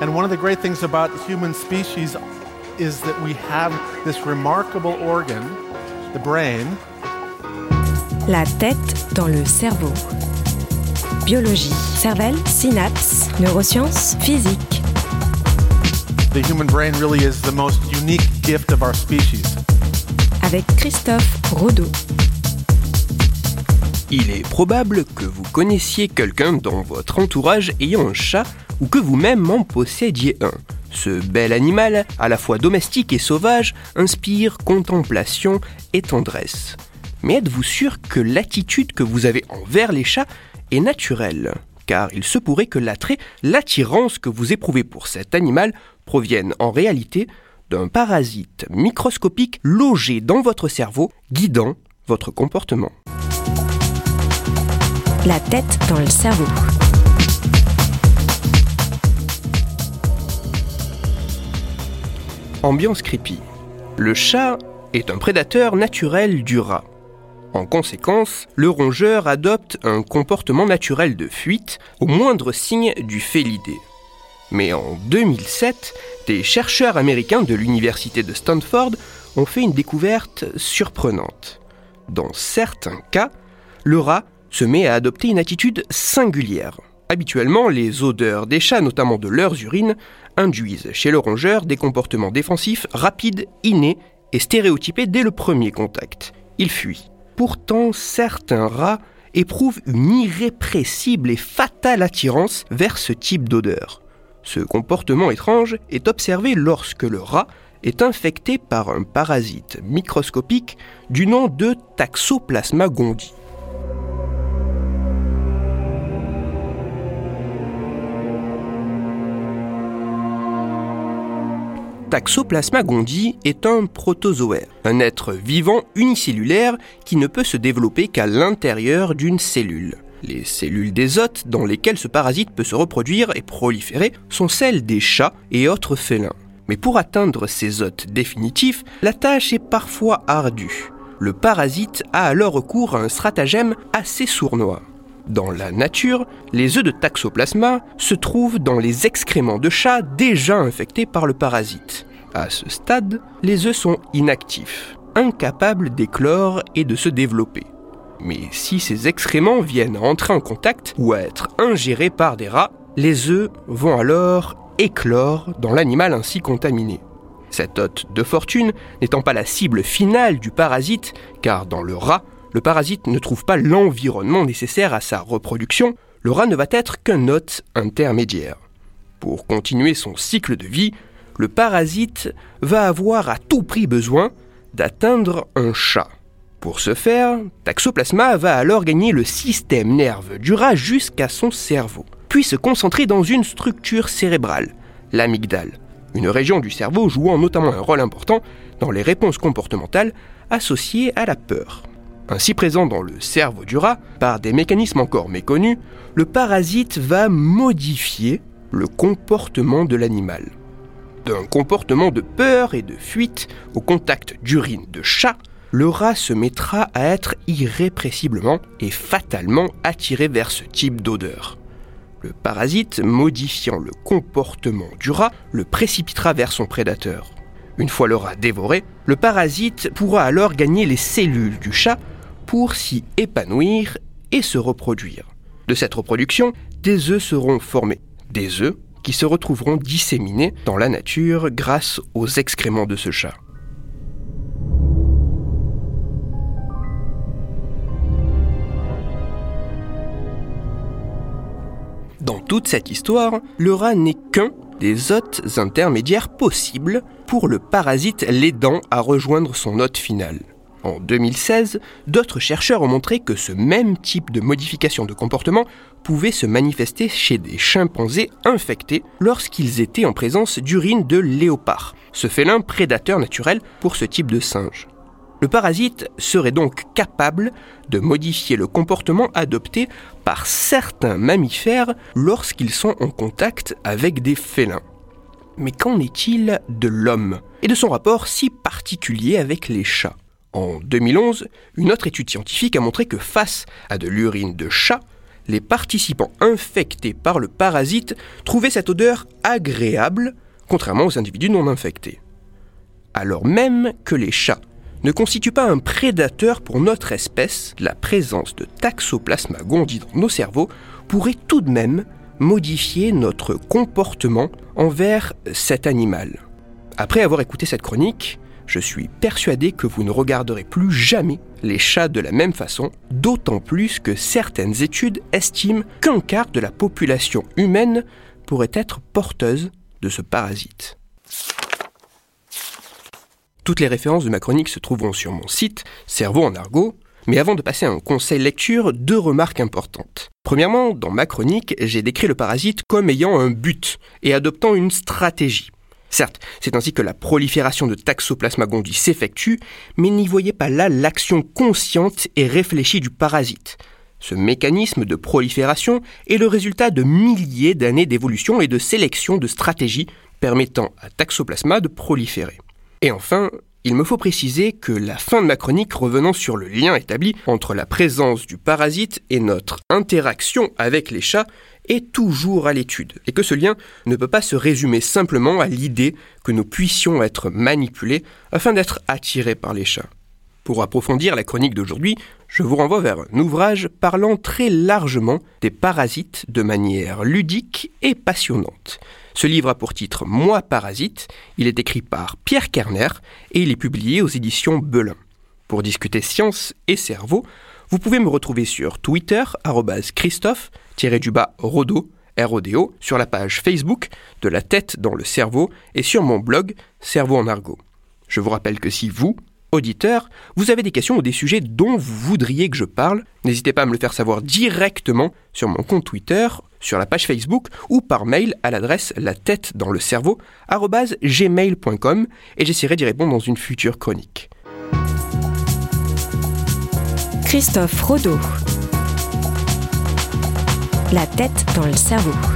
And one of the great things about human species is that we have this remarkable organ, the brain. La tête dans le cerveau. Biologie, cervelle, synapses, neurosciences, physique. The human brain really is the most unique gift of our species. Avec Christophe Rodeau. Il est probable que vous connaissiez quelqu'un dans votre entourage ayant un chat ou que vous-même en possédiez un. Ce bel animal, à la fois domestique et sauvage, inspire contemplation et tendresse. Mais êtes-vous sûr que l'attitude que vous avez envers les chats est naturelle? Car il se pourrait que l'attrait, l'attirance que vous éprouvez pour cet animal proviennent en réalité d'un parasite microscopique logé dans votre cerveau, guidant votre comportement. La tête dans le cerveau. Ambiance creepy. Le chat est un prédateur naturel du rat. En conséquence, le rongeur adopte un comportement naturel de fuite au moindre signe du félidé. Mais en 2007, des chercheurs américains de l'université de Stanford ont fait une découverte surprenante. Dans certains cas, le rat se met à adopter une attitude singulière. Habituellement, les odeurs des chats, notamment de leurs urines, induisent chez le rongeur des comportements défensifs rapides, innés et stéréotypés dès le premier contact. Il fuit. Pourtant, certains rats éprouvent une irrépressible et fatale attirance vers ce type d'odeur. Ce comportement étrange est observé lorsque le rat est infecté par un parasite microscopique du nom de Taxoplasma gondii. Taxoplasma gondii est un protozoaire, un être vivant unicellulaire qui ne peut se développer qu'à l'intérieur d'une cellule. Les cellules des hôtes dans lesquelles ce parasite peut se reproduire et proliférer sont celles des chats et autres félins. Mais pour atteindre ces hôtes définitifs, la tâche est parfois ardue. Le parasite a alors recours à un stratagème assez sournois. Dans la nature, les œufs de taxoplasma se trouvent dans les excréments de chats déjà infectés par le parasite. À ce stade, les œufs sont inactifs, incapables d'éclore et de se développer. Mais si ces excréments viennent entrer en contact ou à être ingérés par des rats, les œufs vont alors éclore dans l'animal ainsi contaminé. Cet hôte de fortune n'étant pas la cible finale du parasite, car dans le rat, le parasite ne trouve pas l'environnement nécessaire à sa reproduction, le rat ne va être qu'un hôte intermédiaire. Pour continuer son cycle de vie, le parasite va avoir à tout prix besoin d'atteindre un chat. Pour ce faire, Taxoplasma va alors gagner le système nerveux du rat jusqu'à son cerveau, puis se concentrer dans une structure cérébrale, l'amygdale, une région du cerveau jouant notamment un rôle important dans les réponses comportementales associées à la peur. Ainsi présent dans le cerveau du rat, par des mécanismes encore méconnus, le parasite va modifier le comportement de l'animal. D'un comportement de peur et de fuite au contact d'urine de chat, le rat se mettra à être irrépressiblement et fatalement attiré vers ce type d'odeur. Le parasite, modifiant le comportement du rat, le précipitera vers son prédateur. Une fois le rat dévoré, le parasite pourra alors gagner les cellules du chat pour s'y épanouir et se reproduire. De cette reproduction, des œufs seront formés. Des œufs qui se retrouveront disséminés dans la nature grâce aux excréments de ce chat. Dans toute cette histoire, le rat n'est qu'un des hôtes intermédiaires possibles pour le parasite l'aidant à rejoindre son hôte final. En 2016, d'autres chercheurs ont montré que ce même type de modification de comportement pouvait se manifester chez des chimpanzés infectés lorsqu'ils étaient en présence d'urine de léopard, ce félin prédateur naturel pour ce type de singe. Le parasite serait donc capable de modifier le comportement adopté par certains mammifères lorsqu'ils sont en contact avec des félins. Mais qu'en est-il de l'homme et de son rapport si particulier avec les chats? En 2011, une autre étude scientifique a montré que face à de l'urine de chat, les participants infectés par le parasite trouvaient cette odeur agréable, contrairement aux individus non infectés. Alors même que les chats ne constituent pas un prédateur pour notre espèce, la présence de Taxoplasma gondii dans nos cerveaux pourrait tout de même modifier notre comportement envers cet animal. Après avoir écouté cette chronique, je suis persuadé que vous ne regarderez plus jamais les chats de la même façon, d'autant plus que certaines études estiment qu'un quart de la population humaine pourrait être porteuse de ce parasite. Toutes les références de ma chronique se trouveront sur mon site, Cerveau en argot, mais avant de passer à un conseil lecture, deux remarques importantes. Premièrement, dans ma chronique, j'ai décrit le parasite comme ayant un but et adoptant une stratégie. Certes, c'est ainsi que la prolifération de Taxoplasma gondii s'effectue, mais n'y voyez pas là l'action consciente et réfléchie du parasite. Ce mécanisme de prolifération est le résultat de milliers d'années d'évolution et de sélection de stratégies permettant à Taxoplasma de proliférer. Et enfin, il me faut préciser que la fin de ma chronique revenant sur le lien établi entre la présence du parasite et notre interaction avec les chats est toujours à l'étude, et que ce lien ne peut pas se résumer simplement à l'idée que nous puissions être manipulés afin d'être attirés par les chats. Pour approfondir la chronique d'aujourd'hui, je vous renvoie vers un ouvrage parlant très largement des parasites de manière ludique et passionnante. Ce livre a pour titre Moi parasite, il est écrit par Pierre Kerner et il est publié aux éditions Belin. Pour discuter science et cerveau, vous pouvez me retrouver sur Twitter, Christophe-Rodo, RODO, sur la page Facebook de La tête dans le cerveau et sur mon blog Cerveau en argot. Je vous rappelle que si vous, auditeur, vous avez des questions ou des sujets dont vous voudriez que je parle, n'hésitez pas à me le faire savoir directement sur mon compte Twitter, sur la page Facebook ou par mail à l'adresse la tête dans le cerveau gmail.com et j'essaierai d'y répondre dans une future chronique. Christophe Rodeau. La tête dans le cerveau.